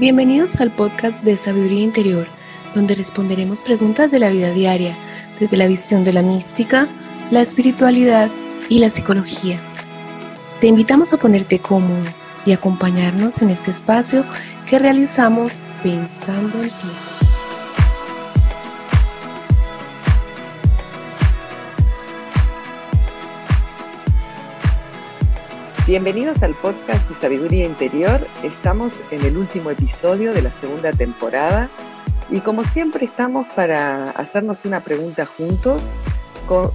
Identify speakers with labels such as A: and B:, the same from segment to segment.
A: Bienvenidos al podcast de Sabiduría Interior, donde responderemos preguntas de la vida diaria desde la visión de la mística, la espiritualidad y la psicología. Te invitamos a ponerte cómodo y acompañarnos en este espacio que realizamos pensando en ti.
B: Bienvenidos al podcast de Sabiduría Interior. Estamos en el último episodio de la segunda temporada y como siempre estamos para hacernos una pregunta juntos con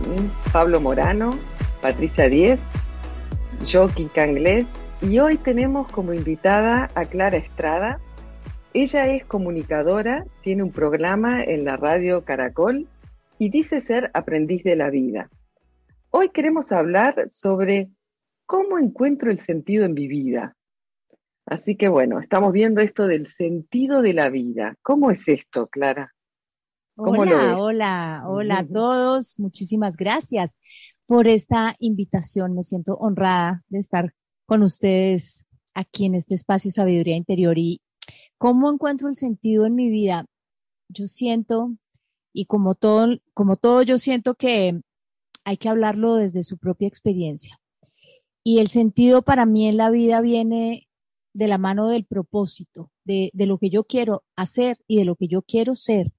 B: Pablo Morano, Patricia Díez, yo, Canglés, y hoy tenemos como invitada a Clara Estrada. Ella es comunicadora, tiene un programa en la radio Caracol y dice ser aprendiz de la vida. Hoy queremos hablar sobre ¿cómo encuentro el sentido en mi vida? Así que bueno, estamos viendo esto del sentido de la vida. ¿Cómo es esto, Clara?
C: hola, hola, hola a todos. Muchísimas gracias por esta invitación. Me siento honrada de estar con ustedes aquí en este espacio Sabiduría Interior. ¿Y cómo encuentro el sentido en mi vida? Yo siento, y como todo, como todo, yo siento que hay que hablarlo desde su propia experiencia. Y el sentido para mí en la vida viene de la mano del propósito, de, de, lo que yo quiero hacer y de lo que yo quiero ser.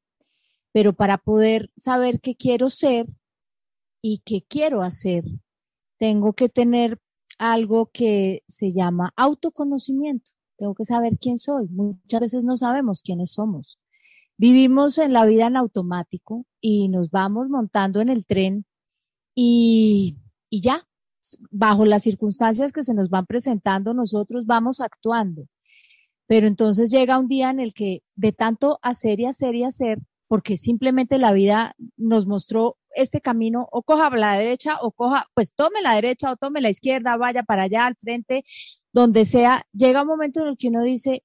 C: Pero para poder saber qué quiero ser y qué quiero hacer, tengo que tener algo que se llama autoconocimiento. Tengo que saber quién soy. Muchas veces no sabemos quiénes somos. Vivimos en la vida en automático y nos vamos montando en el tren y, y ya, bajo las circunstancias que se nos van presentando, nosotros vamos actuando. Pero entonces llega un día en el que de tanto hacer y hacer y hacer, porque simplemente la vida nos mostró este camino, o coja la derecha o coja, pues tome la derecha o tome la izquierda, vaya para allá al frente, donde sea, llega un momento en el que uno dice,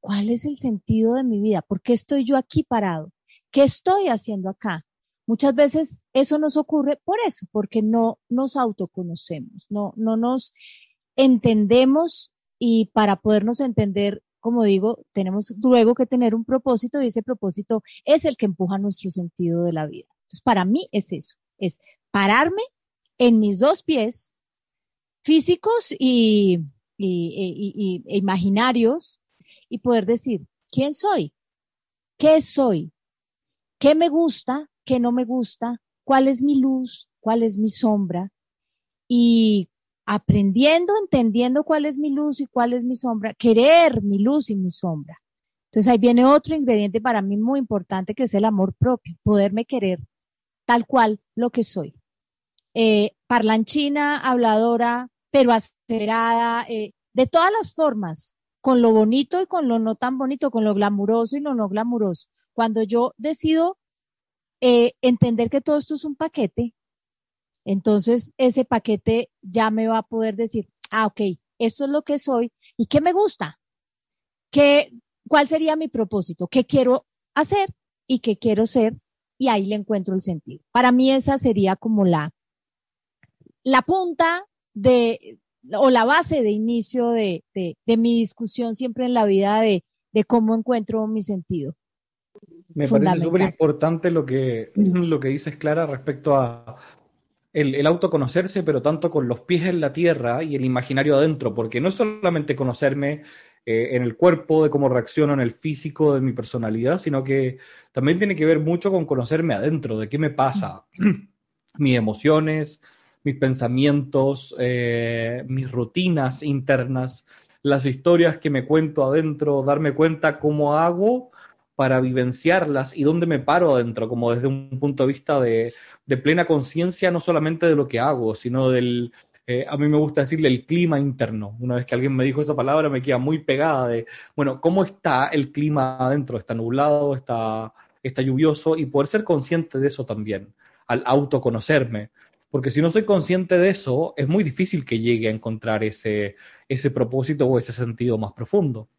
C: ¿cuál es el sentido de mi vida? ¿Por qué estoy yo aquí parado? ¿Qué estoy haciendo acá? Muchas veces eso nos ocurre por eso, porque no nos autoconocemos, no, no nos entendemos y para podernos entender, como digo, tenemos luego que tener un propósito y ese propósito es el que empuja nuestro sentido de la vida. Entonces, para mí es eso, es pararme en mis dos pies físicos y, y, imaginarios y poder decir, ¿quién soy? ¿Qué soy? ¿Qué me gusta? Qué no me gusta, cuál es mi luz, cuál es mi sombra. Y aprendiendo, entendiendo cuál es mi luz y cuál es mi sombra, querer mi luz y mi sombra. Entonces ahí viene otro ingrediente para mí muy importante que es el amor propio, poderme querer tal cual lo que soy. Eh, parlanchina, habladora, pero acelerada, eh, de todas las formas, con lo bonito y con lo no tan bonito, con lo glamuroso y lo no glamuroso. Cuando yo decido eh, entender que todo esto es un paquete, entonces ese paquete ya me va a poder decir, ah, ok, esto es lo que soy y qué me gusta, ¿Qué, cuál sería mi propósito, qué quiero hacer y qué quiero ser y ahí le encuentro el sentido. Para mí esa sería como la, la punta de, o la base de inicio de, de, de mi discusión siempre en la vida de, de cómo encuentro mi sentido.
D: Me parece súper importante lo que, lo que dices, Clara, respecto a el, autoconocerse, pero tanto con los pies en la tierra y el imaginario adentro, porque no es solamente conocerme eh, en el cuerpo, de cómo reacciono en el físico, de mi personalidad, sino que también tiene que ver mucho con conocerme adentro, de qué me pasa, mis emociones, mis pensamientos, eh, mis rutinas internas, las historias que me cuento adentro, darme cuenta cómo hago para vivenciarlas y dónde me paro adentro, como desde un punto de vista de, plena conciencia, no solamente de lo que hago, sino del, eh, a mí me gusta decirle el clima interno. Una vez que alguien me dijo esa palabra, me queda muy pegada de, bueno, ¿cómo está el clima adentro? ¿Está nublado? ¿Está, está lluvioso? Y poder ser consciente de eso también, al autoconocerme. Porque si no soy consciente de eso, es muy difícil que llegue a encontrar ese, ese propósito o ese sentido más profundo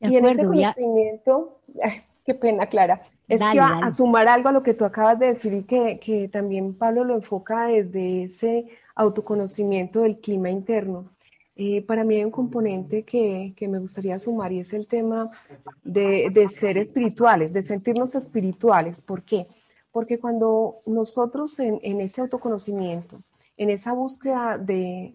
E: y en ese conocimiento, qué pena, Clara, es que va a sumar algo a lo que tú acabas de decir y que, que también Pablo lo enfoca desde ese autoconocimiento del clima interno. eh, para mí hay un componente que, me gustaría sumar y es el tema de, ser espirituales, de sentirnos espirituales. ¿Por qué? Porque cuando nosotros en, ese autoconocimiento, en esa búsqueda de,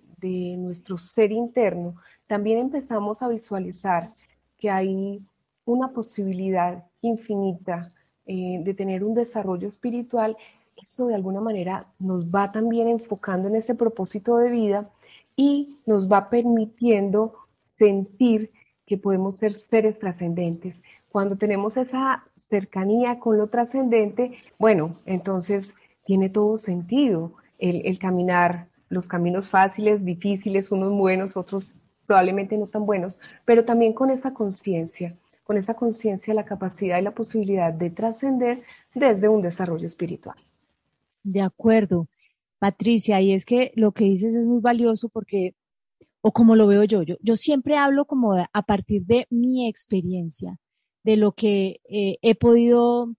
E: nuestro ser interno, también empezamos a visualizar que hay una posibilidad infinita eh, de tener un desarrollo espiritual, eso de alguna manera nos va también enfocando en ese propósito de vida y nos va permitiendo sentir que podemos ser seres trascendentes. Cuando tenemos esa cercanía con lo trascendente, bueno, entonces tiene todo sentido el, caminar, los caminos fáciles, difíciles, unos buenos, otros probablemente no tan buenos, pero también con esa conciencia, con esa conciencia, la capacidad y la posibilidad de trascender desde un desarrollo espiritual.
C: De acuerdo. Patricia, y es que lo que dices es muy valioso porque, o como lo veo yo, yo, siempre hablo como a partir de mi experiencia, de lo que eh, he podido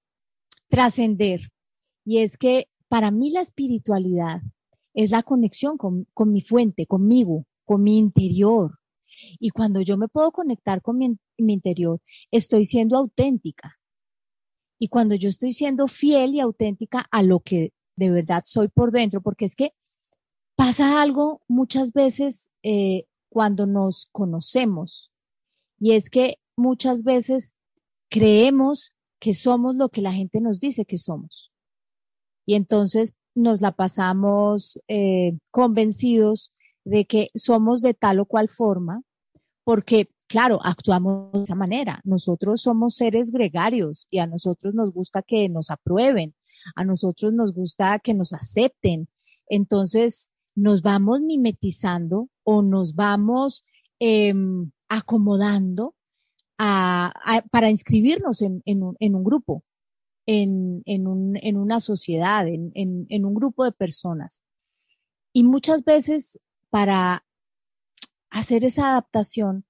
C: trascender. Y es que para mí la espiritualidad es la conexión con, mi fuente, conmigo, con mi interior. Y cuando yo me puedo conectar con mi, interior, estoy siendo auténtica. Y cuando yo estoy siendo fiel y auténtica a lo que de verdad soy por dentro, porque es que pasa algo muchas veces eh, cuando nos conocemos y es que muchas veces creemos que somos lo que la gente nos dice que somos. Y entonces nos la pasamos eh, convencidos de que somos de tal o cual forma, porque, claro, actuamos de esa manera. Nosotros somos seres gregarios y a nosotros nos gusta que nos aprueben, a nosotros nos gusta que nos acepten. Entonces, nos vamos mimetizando o nos vamos em, acomodando para inscribirnos en, un, grupo, en, una sociedad, en un grupo de personas. Y muchas veces para hacer esa adaptación,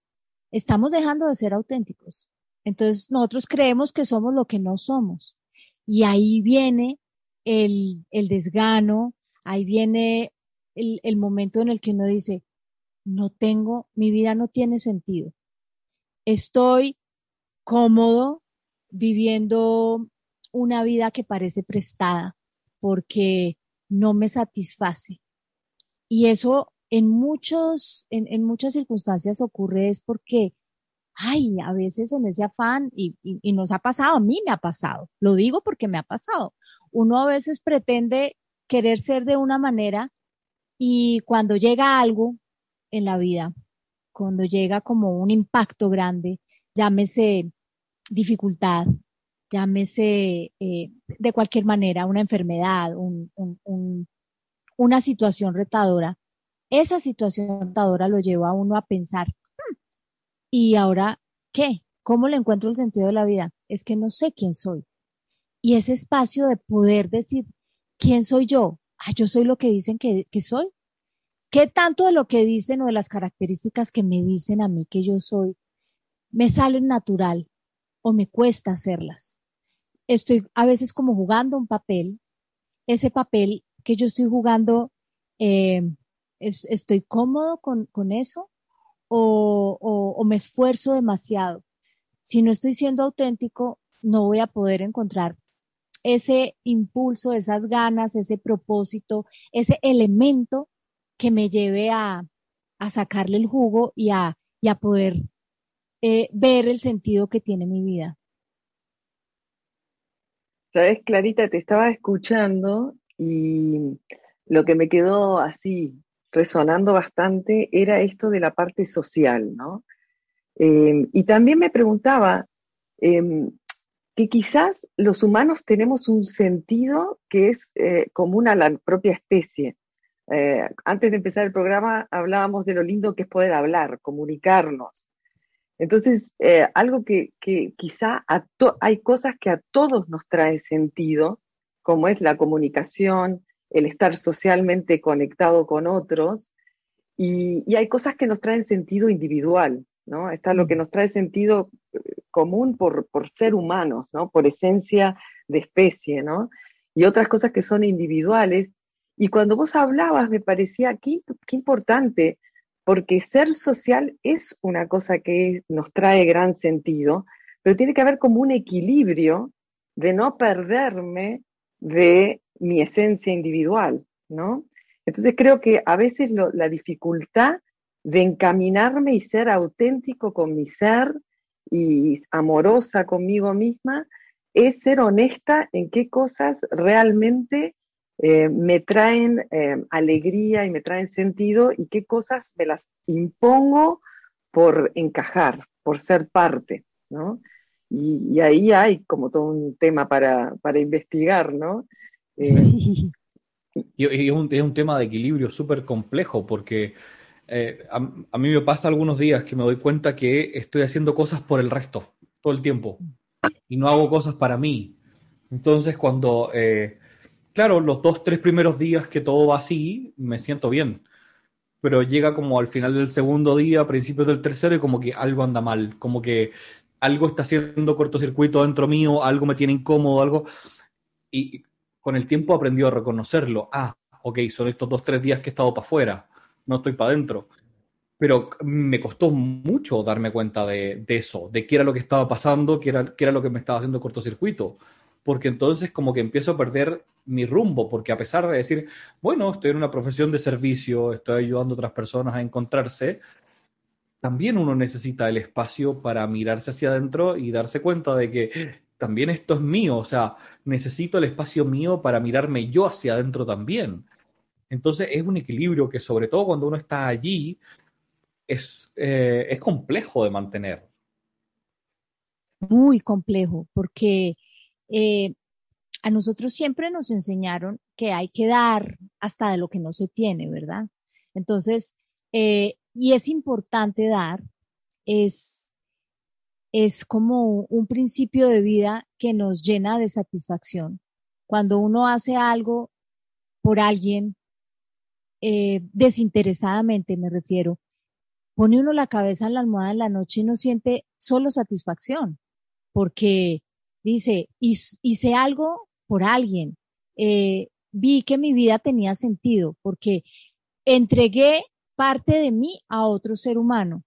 C: estamos dejando de ser auténticos. Entonces, nosotros creemos que somos lo que no somos. Y ahí viene el, desgano, ahí viene el, el momento en el que uno dice, no tengo, mi vida no tiene sentido. Estoy cómodo viviendo una vida que parece prestada porque no me satisface. Y eso en muchos, en, muchas circunstancias ocurre es porque ay, a veces en ese afán, y, y, nos ha pasado, a mí me ha pasado, lo digo porque me ha pasado, uno a veces pretende querer ser de una manera y cuando llega algo en la vida, cuando llega como un impacto grande, llámese dificultad, llámese eh, de cualquier manera una enfermedad, un, un, una situación retadora, esa situación retadora lo lleva a uno a pensar, ¿Y ahora qué? ¿Cómo le encuentro el sentido de la vida? Es que no sé quién soy. Y ese espacio de poder decir, ¿quién soy yo? Ah, yo soy lo que dicen que, que soy. ¿Qué tanto de lo que dicen o de las características que me dicen a mí que yo soy me salen natural o me cuesta hacerlas? Estoy a veces como jugando un papel. Ese papel que yo estoy jugando, eh, ¿estoy cómodo con, con eso? o, me esfuerzo demasiado. Si no estoy siendo auténtico, no voy a poder encontrar ese impulso, esas ganas, ese propósito, ese elemento que me lleve a, sacarle el jugo y a, poder eh, ver el sentido que tiene mi vida.
B: Sabes, Clarita, te estaba escuchando y lo que me quedó así resonando bastante era esto de la parte social, ¿no? Em, y también me preguntaba em, que quizás los humanos tenemos un sentido que es eh, común a la propia especie. Eh, antes de empezar el programa hablábamos de lo lindo que es poder hablar, comunicarnos. Entonces, eh, algo que, quizá hay cosas que a todos nos trae sentido, como es la comunicación, el estar socialmente conectado con otros, y, hay cosas que nos traen sentido individual, ¿no? Está lo que mm. nos trae sentido eh, común por, ser humanos, ¿no? Por esencia de especie, ¿no? Y otras cosas que son individuales. Y cuando vos hablabas, me parecía, qué, qué importante, porque ser social es una cosa que nos trae gran sentido, pero tiene que haber como un equilibrio de no perderme de mi esencia individual, ¿no? Entonces creo que a veces la dificultad de encaminarme y ser auténtico con mi ser y amorosa conmigo misma es ser honesta en qué cosas realmente eh, me traen eh, alegría y me traen sentido y qué cosas me las impongo por encajar, por ser parte, ¿no? Y, ahí hay como todo un tema para, investigar, ¿no?
D: Eh, sí. Y, es, un, tema de equilibrio súper complejo porque a, a, mí me pasa algunos días que me doy cuenta que estoy haciendo cosas por el resto, todo el tiempo, y no hago cosas para mí. Entonces cuando claro, los dos, tres primeros días que todo va así, me siento bien. Pero llega como al final del segundo día, principios del tercero, y como que algo anda mal, como que algo está haciendo cortocircuito dentro mío, algo me tiene incómodo, algo. Y con el tiempo aprendió a reconocerlo. Ah, ok, son estos dos, tres días que he estado para afuera, no estoy para adentro. Pero me costó mucho darme cuenta de, eso, de qué era lo que estaba pasando, qué qué era lo que me estaba haciendo cortocircuito porque entonces como que empiezo a perder mi rumbo, porque a pesar de decir, bueno, estoy en una profesión de servicio, estoy ayudando a otras personas a encontrarse, también uno necesita el espacio para mirarse hacia adentro y darse cuenta de que también esto es mío, o sea, necesito el espacio mío para mirarme yo hacia adentro también. Entonces es un equilibrio que sobre todo cuando uno está allí es, eh, es complejo de mantener.
C: Muy complejo, porque eh, a nosotros siempre nos enseñaron que hay que dar hasta de lo que no se tiene, ¿verdad? Entonces, eh, y es importante dar, es, es como un principio de vida que nos llena de satisfacción. Cuando uno hace algo por alguien, eh, desinteresadamente me refiero, pone uno la cabeza en la almohada en la noche y no siente solo satisfacción, porque Dice, hice algo por alguien. Eh, vi que mi vida tenía sentido porque entregué parte de mí a otro ser humano.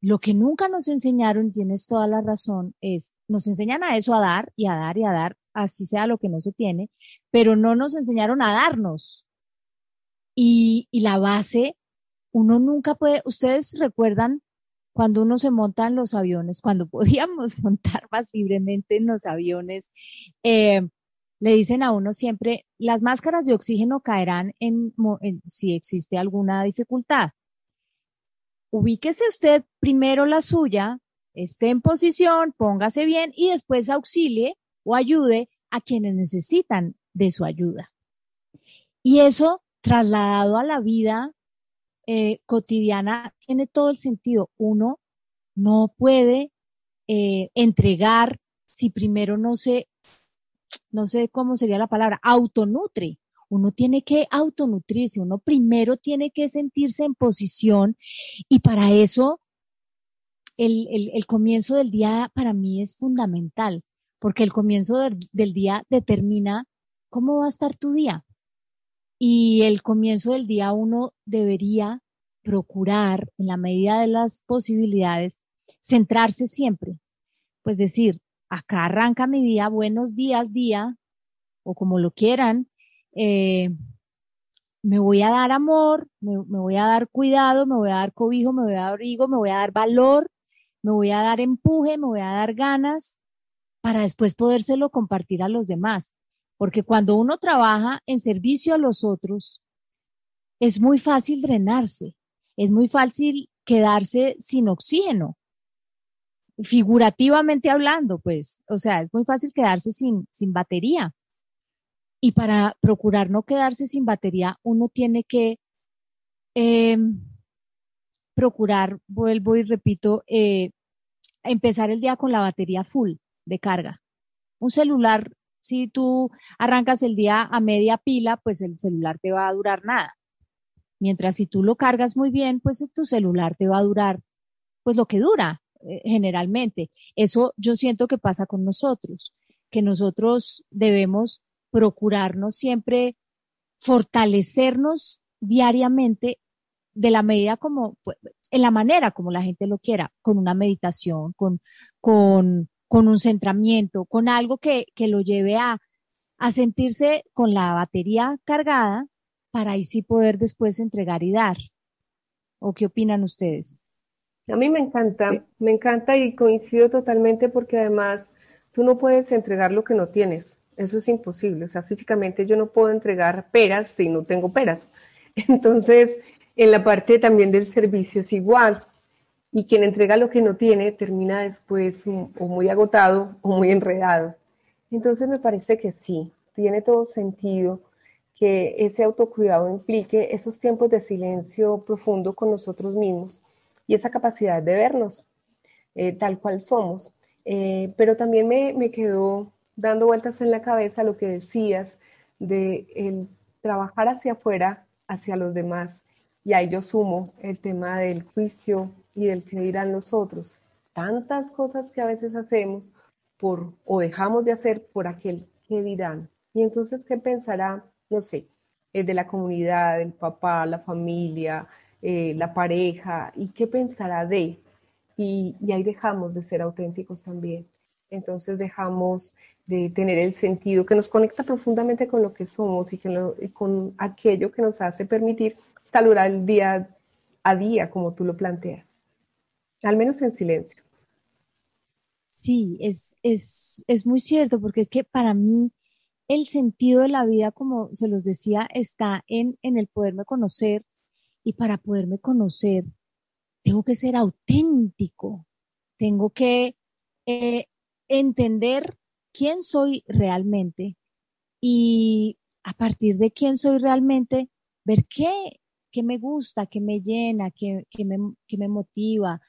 C: Lo que nunca nos enseñaron, tienes toda la razón, es, nos enseñan a eso, a dar y a dar y a dar, así sea lo que no se tiene, pero no nos enseñaron a darnos. Y, la base, uno nunca puede, ustedes recuerdan cuando uno se monta en los aviones, cuando podíamos montar más libremente en los aviones, eh, le dicen a uno siempre, las máscaras de oxígeno caerán en, si existe alguna dificultad. Ubíquese usted primero la suya, esté en posición, póngase bien y después auxilie o ayude a quienes necesitan de su ayuda. Y eso trasladado a la vida eh, cotidiana tiene todo el sentido. Uno no puede eh, entregar si primero no se, no sé cómo sería la palabra, autonutre. Uno tiene que autonutrirse, uno primero tiene que sentirse en posición y para eso el, el, comienzo del día para mí es fundamental, porque el comienzo del día determina cómo va a estar tu día. Y el comienzo del día uno debería procurar, en la medida de las posibilidades, centrarse siempre. Pues decir, acá arranca mi día, buenos días, día, o como lo quieran, eh, me voy a dar amor, me, me, voy a dar cuidado, me voy a dar cobijo, me voy a dar abrigo, me voy a dar valor, me voy a dar empuje, me voy a dar ganas para después podérselo compartir a los demás. Porque cuando uno trabaja en servicio a los otros, es muy fácil drenarse, es muy fácil quedarse sin oxígeno, figurativamente hablando, pues, o sea, es muy fácil quedarse sin, sin batería. Y para procurar no quedarse sin batería, uno tiene que em, procurar, vuelvo y repito, eh, empezar el día con la batería full de carga. Un celular si tú arrancas el día a media pila, pues el celular te va a durar nada. Mientras si tú lo cargas muy bien, pues tu celular te va a durar pues lo que dura generalmente. Eso yo siento que pasa con nosotros, que nosotros debemos procurarnos siempre fortalecernos diariamente de la medida como, pues, en la manera como la gente lo quiera, con una meditación, con, con, con un centramiento, con algo que, que lo lleve a, a sentirse con la batería cargada para ahí sí poder después entregar y dar. ¿O qué opinan ustedes?
E: A mí me encanta, me encanta y coincido totalmente porque además tú no puedes entregar lo que no tienes. Eso es imposible. O sea, físicamente yo no puedo entregar peras si no tengo peras. Entonces, en la parte también del servicio es igual. Y quien entrega lo que no tiene termina después o muy agotado o muy enredado. Entonces me parece que sí, tiene todo sentido que ese autocuidado implique esos tiempos de silencio profundo con nosotros mismos y esa capacidad de vernos eh, tal cual somos. Eh, pero también me, me, quedó dando vueltas en la cabeza lo que decías de el trabajar hacia afuera, hacia los demás. Y ahí yo sumo el tema del juicio y del que dirán los otros. Tantas cosas que a veces hacemos por o dejamos de hacer por aquel que dirán. Y entonces, ¿qué pensará no sé, eh, de la comunidad, el papá, la familia, eh, la pareja, y qué pensará de. Y, ahí dejamos de ser auténticos también. Entonces dejamos de tener el sentido que nos conecta profundamente con lo que somos y, con aquello que nos hace permitir saludar el día a día, como tú lo planteas. Al menos en silencio.
C: Sí, es, es, es muy cierto, porque es que para mí el sentido de la vida, como se los decía, está en, en el poderme conocer y para poderme conocer tengo que ser auténtico, tengo que eh, entender quién soy realmente y a partir de quién soy realmente, ver qué, qué me gusta, qué me llena, qué, qué, me, qué me motiva,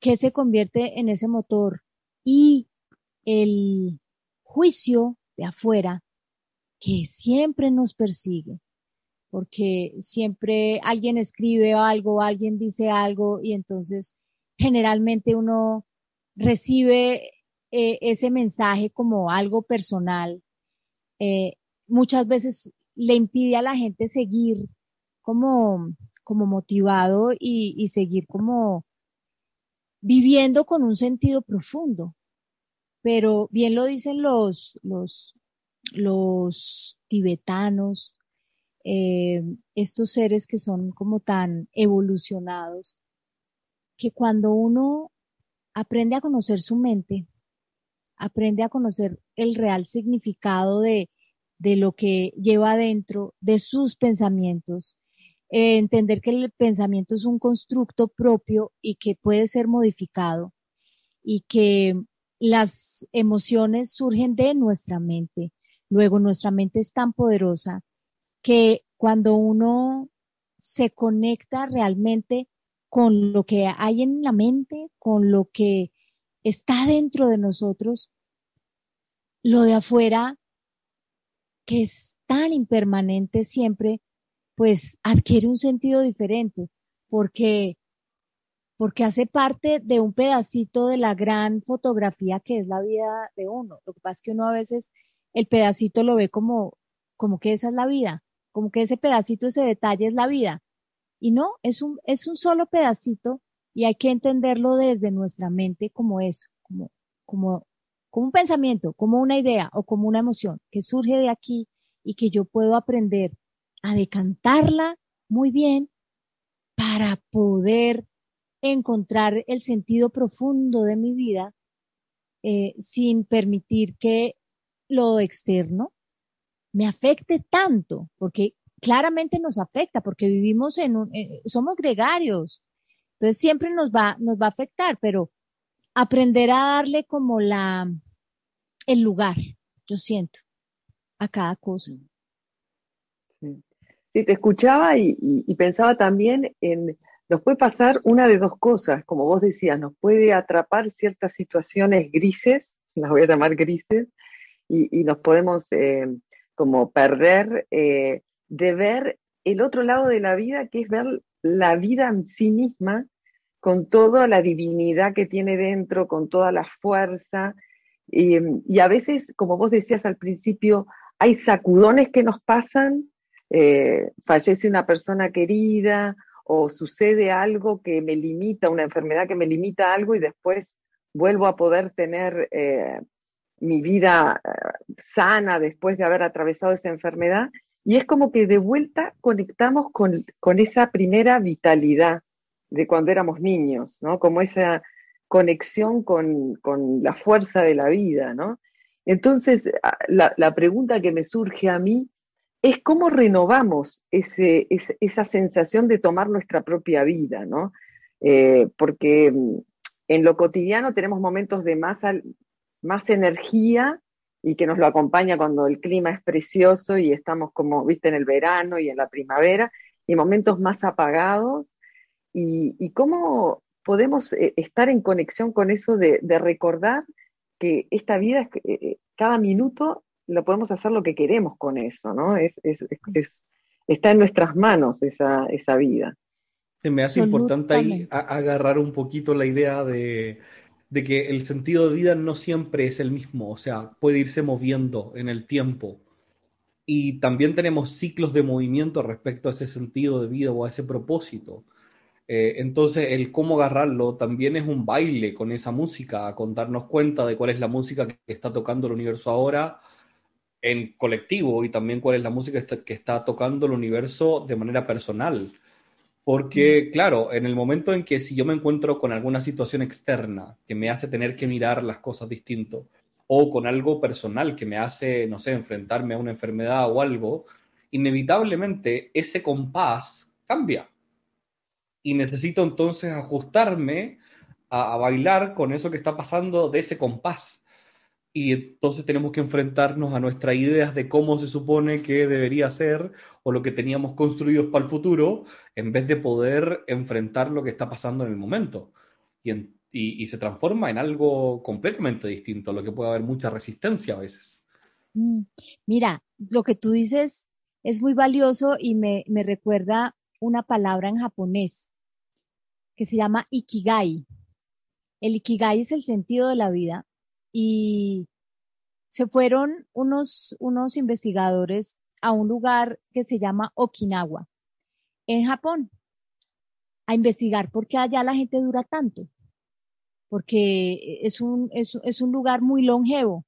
C: qué se convierte en ese motor y el juicio de afuera que siempre nos persigue, porque siempre alguien escribe algo, alguien dice algo y entonces generalmente uno recibe eh, ese mensaje como algo personal. Eh, muchas veces le impide a la gente seguir como, como motivado y, y seguir como viviendo con un sentido profundo. Pero bien lo dicen los, los, los tibetanos, eh, estos seres que son como tan evolucionados, que cuando uno aprende a conocer su mente, aprende a conocer el real significado de, de lo que lleva adentro, de sus pensamientos, eh, entender que el pensamiento es un constructo propio y que puede ser modificado y que las emociones surgen de nuestra mente. Luego, nuestra mente es tan poderosa que cuando uno se conecta realmente con lo que hay en la mente, con lo que está dentro de nosotros, lo de afuera, que es tan impermanente siempre, pues adquiere un sentido diferente, porque, porque hace parte de un pedacito de la gran fotografía que es la vida de uno. Lo que pasa es que uno a veces el pedacito lo ve como, como que esa es la vida, como que ese pedacito, ese detalle es la vida. Y no, es un, es un solo pedacito y hay que entenderlo desde nuestra mente como eso, como, como, como un pensamiento, como una idea o como una emoción que surge de aquí y que yo puedo aprender a decantarla muy bien para poder encontrar el sentido profundo de mi vida eh, sin permitir que lo externo me afecte tanto, porque claramente nos afecta, porque vivimos en un, eh, somos gregarios, entonces siempre nos va, nos va a afectar, pero aprender a darle como la, el lugar, yo siento, a cada cosa.
B: Sí, te escuchaba y, pensaba también en, nos puede pasar una de dos cosas, como vos decías, nos puede atrapar ciertas situaciones grises, las voy a llamar grises, y, nos podemos eh, como perder eh, de ver el otro lado de la vida, que es ver la vida en sí misma, con toda la divinidad que tiene dentro, con toda la fuerza. Y, a veces, como vos decías al principio, hay sacudones que nos pasan, eh, fallece una persona querida o sucede algo que me limita, una enfermedad que me limita algo y después vuelvo a poder tener eh, mi vida eh, sana después de haber atravesado esa enfermedad. Y es como que de vuelta conectamos con, con esa primera vitalidad de cuando éramos niños, ¿no? Como esa conexión con, con la fuerza de la vida, ¿no? Entonces, la, la, pregunta que me surge a mí es cómo renovamos ese, esa sensación de tomar nuestra propia vida, ¿no? Eh, porque mm, en lo cotidiano tenemos momentos de más, más energía y que nos lo acompaña cuando el clima es precioso y estamos como, viste, en el verano y en la primavera, y momentos más apagados. Y, cómo podemos eh, estar en conexión con eso de, recordar que esta vida, eh, cada minuto lo podemos hacer lo que queremos con eso, ¿no? Es, está en nuestras manos esa, esa vida.
D: Me hace importante ahí agarrar un poquito la idea de, de, que el sentido de vida no siempre es el mismo, o sea, puede irse moviendo en el tiempo. Y también tenemos ciclos de movimiento respecto a ese sentido de vida o a ese propósito. Eh, entonces, el cómo agarrarlo también es un baile con esa música, con darnos cuenta de cuál es la música que está tocando el universo ahora, en colectivo y también cuál es la música que está, tocando el universo de manera personal. Porque, claro, en el momento en que si yo me encuentro con alguna situación externa que me hace tener que mirar las cosas distinto, o con algo personal que me hace, no sé, enfrentarme a una enfermedad o algo, inevitablemente ese compás cambia. Y necesito entonces ajustarme a bailar con eso que está pasando de ese compás y entonces tenemos que enfrentarnos a nuestras ideas de cómo se supone que debería ser o lo que teníamos construidos para el futuro, en vez de poder enfrentar lo que está pasando en el momento. Y, y, se transforma en algo completamente distinto, lo que puede haber mucha resistencia a veces.
C: Mm, mira, lo que tú dices es muy valioso y me, me recuerda una palabra en japonés que se llama ikigai. El ikigai es el sentido de la vida y se fueron unos, unos investigadores a un lugar que se llama Okinawa, en Japón, a investigar por qué allá la gente dura tanto, porque es un, es, es un lugar muy longevo.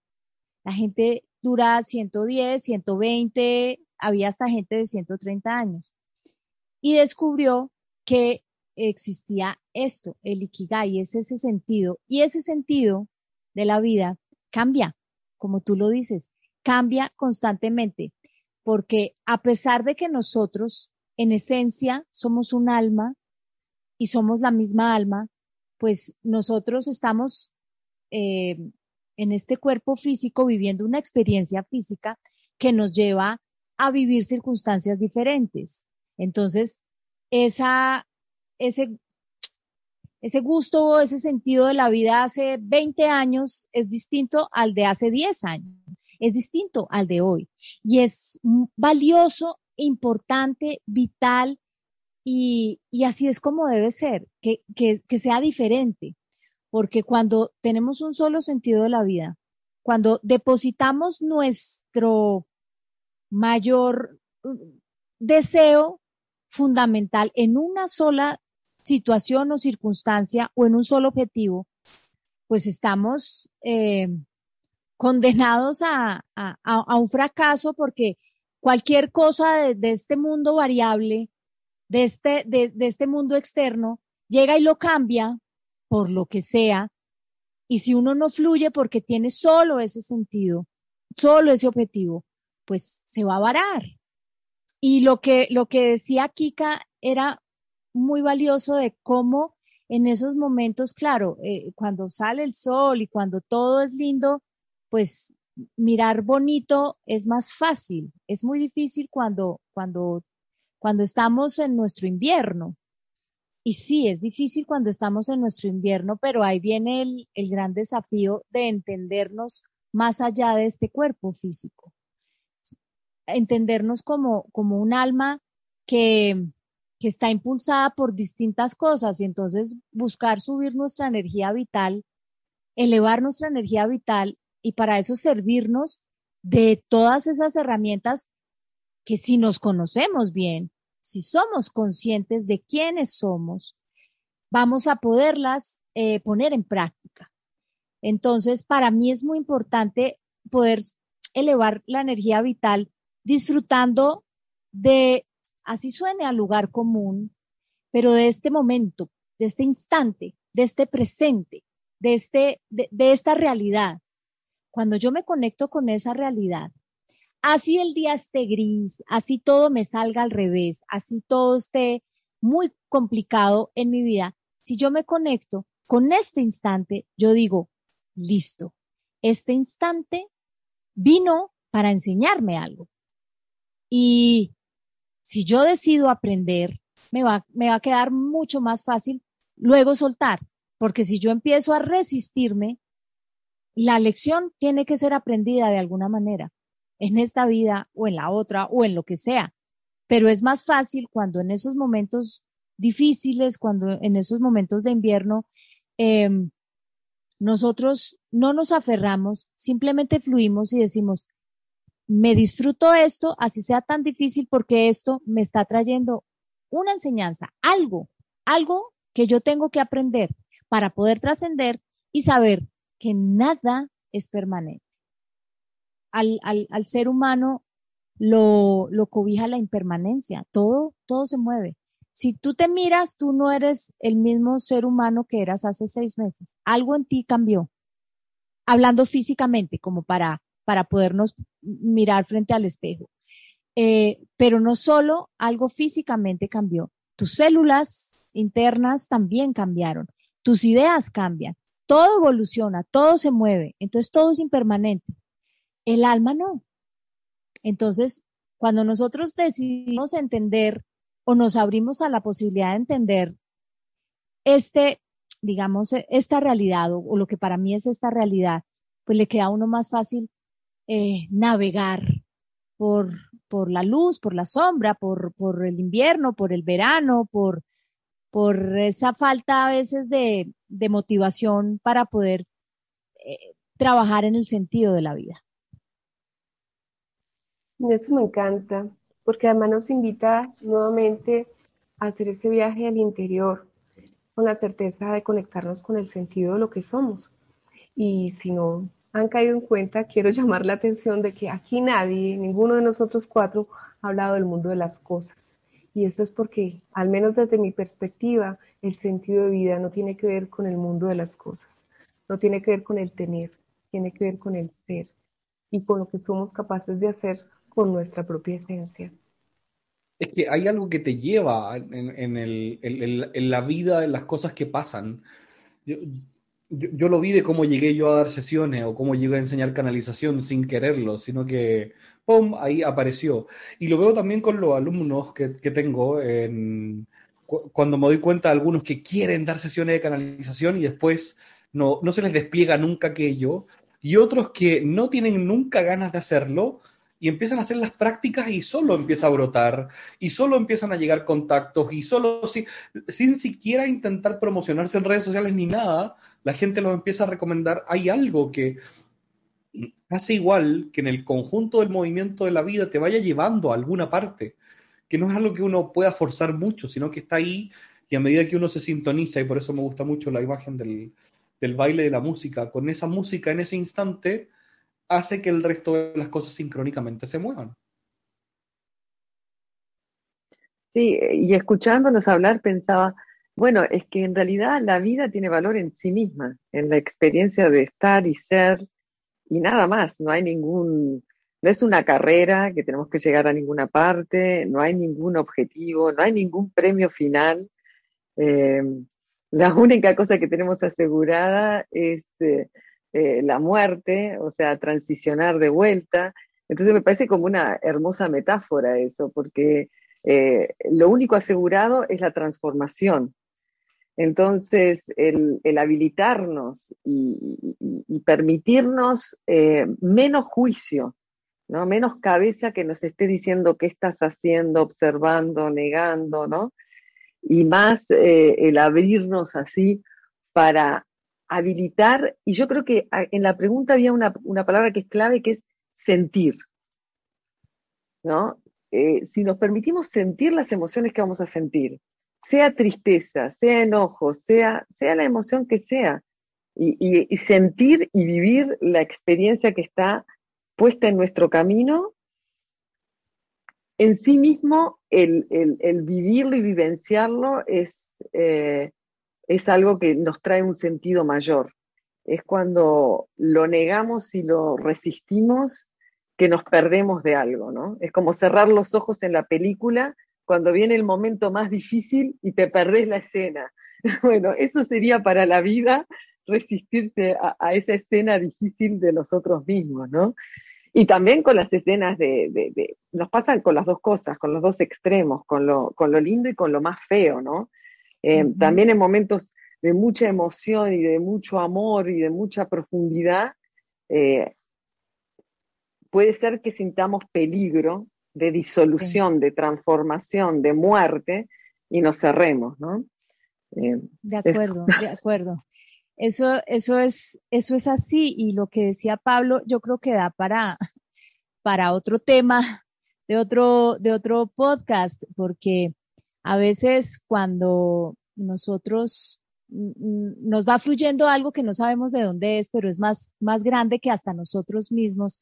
C: La gente dura 110, 120, había hasta gente de 130 años. Y descubrió que existía esto, el ikigai, es ese sentido. Y ese sentido de la vida cambia, como tú lo dices, cambia constantemente, porque a pesar de que nosotros en esencia somos un alma y somos la misma alma, pues nosotros estamos eh, en este cuerpo físico viviendo una experiencia física que nos lleva a vivir circunstancias diferentes. Entonces, esa, ese ese gusto, ese sentido de la vida hace 20 años es distinto al de hace 10 años, es distinto al de hoy. Y es valioso, importante, vital, y, así es como debe ser, que, que sea diferente. Porque cuando tenemos un solo sentido de la vida, cuando depositamos nuestro mayor mm, deseo fundamental en una sola situación o circunstancia o en un solo objetivo, pues estamos eh, condenados a, un fracaso porque cualquier cosa de, este mundo variable, de este, de, este mundo externo, llega y lo cambia por lo que sea. Y si uno no fluye porque tiene solo ese sentido, solo ese objetivo, pues se va a varar. Y lo que, lo que decía Kika era muy valioso de cómo en esos momentos, claro, eh, cuando sale el sol y cuando todo es lindo, pues mirar bonito es más fácil. Es muy difícil cuando, cuando, cuando estamos en nuestro invierno. Y sí, es difícil cuando estamos en nuestro invierno, pero ahí viene el, el gran desafío de entendernos más allá de este cuerpo físico. Entendernos como, como un alma que, que está impulsada por distintas cosas y entonces buscar subir nuestra energía vital, elevar nuestra energía vital y para eso servirnos de todas esas herramientas que si nos conocemos bien, si somos conscientes de quiénes somos, vamos a poderlas eh, poner en práctica. Entonces, para mí es muy importante poder elevar la energía vital disfrutando de, así suene al lugar común, pero de este momento, de este instante, de este presente, de, este, de, de esta realidad. Cuando yo me conecto con esa realidad, así el día esté gris, así todo me salga al revés, así todo esté muy complicado en mi vida, si yo me conecto con este instante, yo digo, listo, este instante vino para enseñarme algo. Y si yo decido aprender, me va, me va a quedar mucho más fácil luego soltar, porque si yo empiezo a resistirme, la lección tiene que ser aprendida de alguna manera, en esta vida o en la otra o en lo que sea. Pero es más fácil cuando en esos momentos difíciles, cuando en esos momentos de invierno, em, nosotros no nos aferramos, simplemente fluimos y decimos, me disfruto esto, así sea tan difícil, porque esto me está trayendo una enseñanza, algo, algo que yo tengo que aprender para poder trascender y saber que nada es permanente. Al, al, ser humano lo, lo cobija la impermanencia, todo, todo se mueve. Si tú te miras, tú no eres el mismo ser humano que eras hace seis meses. Algo en ti cambió. Hablando físicamente, como para, para podernos mirar frente al espejo. Eh, pero no solo algo físicamente cambió, tus células internas también cambiaron, tus ideas cambian, todo evoluciona, todo se mueve, entonces todo es impermanente. El alma no. Entonces, cuando nosotros decidimos entender o nos abrimos a la posibilidad de entender este, digamos, esta realidad o, lo que para mí es esta realidad, pues le queda a uno más fácil eh, navegar por, por la luz, por la sombra, por, por el invierno, por el verano, por, por esa falta a veces de, de motivación para poder eh, trabajar en el sentido de la vida.
E: Eso me encanta, porque además nos invita nuevamente a hacer ese viaje al interior con la certeza de conectarnos con el sentido de lo que somos. Y si no han caído en cuenta, quiero llamar la atención de que aquí nadie, ninguno de nosotros cuatro, ha hablado del mundo de las cosas. Y eso es porque, al menos desde mi perspectiva, el sentido de vida no tiene que ver con el mundo de las cosas, no tiene que ver con el tener, tiene que ver con el ser y con lo que somos capaces de hacer con nuestra propia esencia.
D: Es que hay algo que te lleva en, la vida, en las cosas que pasan. Yo, yo, lo vi de cómo llegué yo a dar sesiones o cómo llegué a enseñar canalización sin quererlo, sino que, ¡pum!, ahí apareció. Y lo veo también con los alumnos que, que tengo, en, cuando me doy cuenta de algunos que quieren dar sesiones de canalización y después no, no se les despliega nunca aquello, y otros que no tienen nunca ganas de hacerlo, y empiezan a hacer las prácticas y solo empieza a brotar y solo empiezan a llegar contactos y solo sin siquiera intentar promocionarse en redes sociales ni nada, la gente los empieza a recomendar. Hay algo que hace igual que en el conjunto del movimiento de la vida te vaya llevando a alguna parte, que no es algo que uno pueda forzar mucho, sino que está ahí y a medida que uno se sintoniza, y por eso me gusta mucho la imagen del, del baile de la música, con esa música en ese instante, hace que el resto de las cosas sincrónicamente se muevan.
B: Sí, y escuchándonos hablar pensaba, bueno, es que en realidad la vida tiene valor en sí misma, en la experiencia de estar y ser y nada más, no hay ningún, no es una carrera que tenemos que llegar a ninguna parte, no hay ningún objetivo, no hay ningún premio final. Eh, la única cosa que tenemos asegurada es eh, eh, la muerte, o sea, transicionar de vuelta. Entonces me parece como una hermosa metáfora eso, porque lo único asegurado es la transformación. Entonces, el, habilitarnos y, permitirnos eh, menos juicio, ¿no? menos cabeza que nos esté diciendo qué estás haciendo, observando, negando, ¿no? Y más el abrirnos así para habilitar, y yo creo que ah, en la pregunta había una, palabra que es clave, que es sentir, ¿no? eh, si nos permitimos sentir las emociones que vamos a sentir, sea tristeza, sea enojo, sea, sea la emoción que sea, y, sentir y vivir la experiencia que está puesta en nuestro camino, en sí mismo el, vivirlo y vivenciarlo es, eh, es algo que nos trae un sentido mayor. Es cuando lo negamos y lo resistimos que nos perdemos de algo, ¿no? Es como cerrar los ojos en la película cuando viene el momento más difícil y te perdés la escena. Bueno, eso sería para la vida resistirse a, esa escena difícil de nosotros mismos, ¿no? Y también con las escenas de, nos pasan con las dos cosas, con los dos extremos, con lo, con lo lindo y con lo más feo, ¿no? Eh, también en momentos de mucha emoción y de mucho amor y de mucha profundidad, eh, puede ser que sintamos peligro de disolución, de transformación, de muerte y nos cerremos, ¿no?
C: Eh, de acuerdo, de acuerdo. Eso, eso, es, eso es así y lo que decía Pablo yo creo que da para, para otro tema de otro, de otro podcast, porque a veces cuando nosotros mm, mm, nos va fluyendo algo que no sabemos de dónde es, pero es más, más grande que hasta nosotros mismos,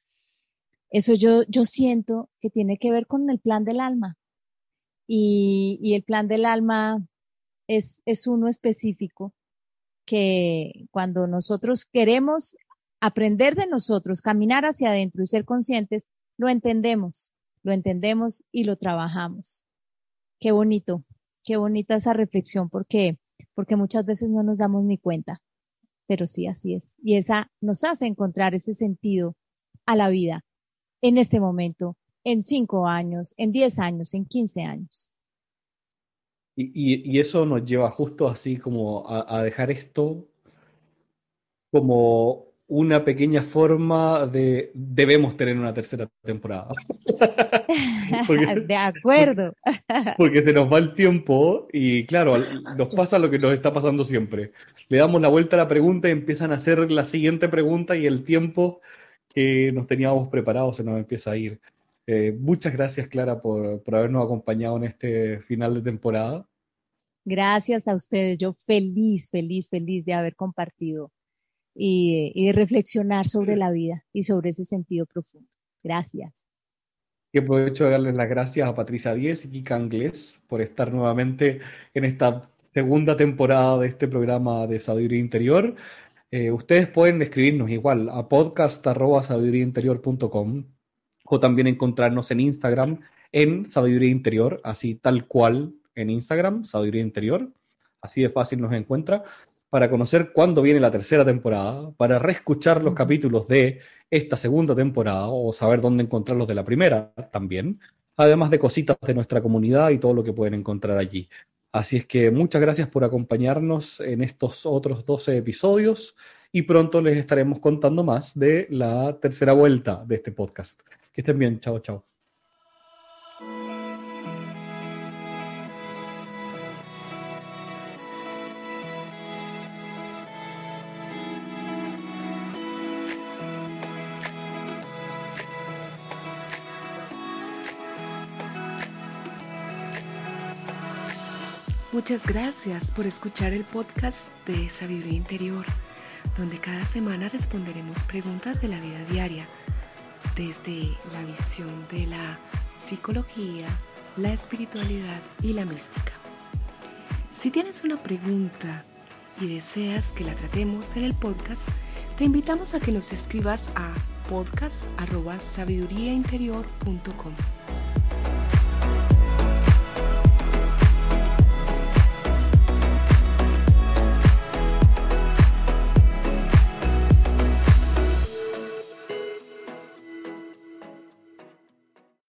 C: eso yo, yo siento que tiene que ver con el plan del alma. Y, y el plan del alma es, es uno específico que cuando nosotros queremos aprender de nosotros, caminar hacia adentro y ser conscientes, lo entendemos, lo entendemos y lo trabajamos. Qué bonito, qué bonita esa reflexión porque porque muchas veces no nos damos ni cuenta. Pero sí, así es. Y esa nos hace encontrar ese sentido a la vida en este momento, en cinco años, en diez años, en quince años.
D: Y, eso nos lleva justo así como a, dejar esto como una pequeña forma de debemos tener una tercera temporada.
C: de acuerdo.
D: Porque, se nos va el tiempo y claro, nos pasa lo que nos está pasando siempre. Le damos la vuelta a la pregunta y empiezan a hacer la siguiente pregunta y el tiempo que nos teníamos preparado se nos empieza a ir. Eh, muchas gracias, Clara, por, por, habernos acompañado en este final de temporada.
C: Gracias a ustedes. Yo feliz, feliz, feliz de haber compartido y, y de reflexionar sobre la vida y sobre ese sentido profundo. Gracias.
D: Y aprovecho de darles las gracias a Patricia Díez y Kika Anglés por estar nuevamente en esta segunda temporada de este programa de Sabiduría Interior. Eh, ustedes pueden escribirnos igual a podcast.sabiduríainterior.com o también encontrarnos en Instagram en Sabiduría Interior, así tal cual en Instagram, Sabiduría Interior. Así de fácil nos encuentra para conocer cuándo viene la tercera temporada, para reescuchar los capítulos de esta segunda temporada o saber dónde encontrar los de la primera también, además de cositas de nuestra comunidad y todo lo que pueden encontrar allí. Así es que muchas gracias por acompañarnos en estos otros 12 episodios y pronto les estaremos contando más de la tercera vuelta de este podcast. Que estén bien, chao, chao.
A: Muchas gracias por escuchar el podcast de Sabiduría Interior, donde cada semana responderemos preguntas de la vida diaria desde la visión de la psicología, la espiritualidad y la mística. Si tienes una pregunta y deseas que la tratemos en el podcast, te invitamos a que nos escribas a podcast.sabiduríainterior.com.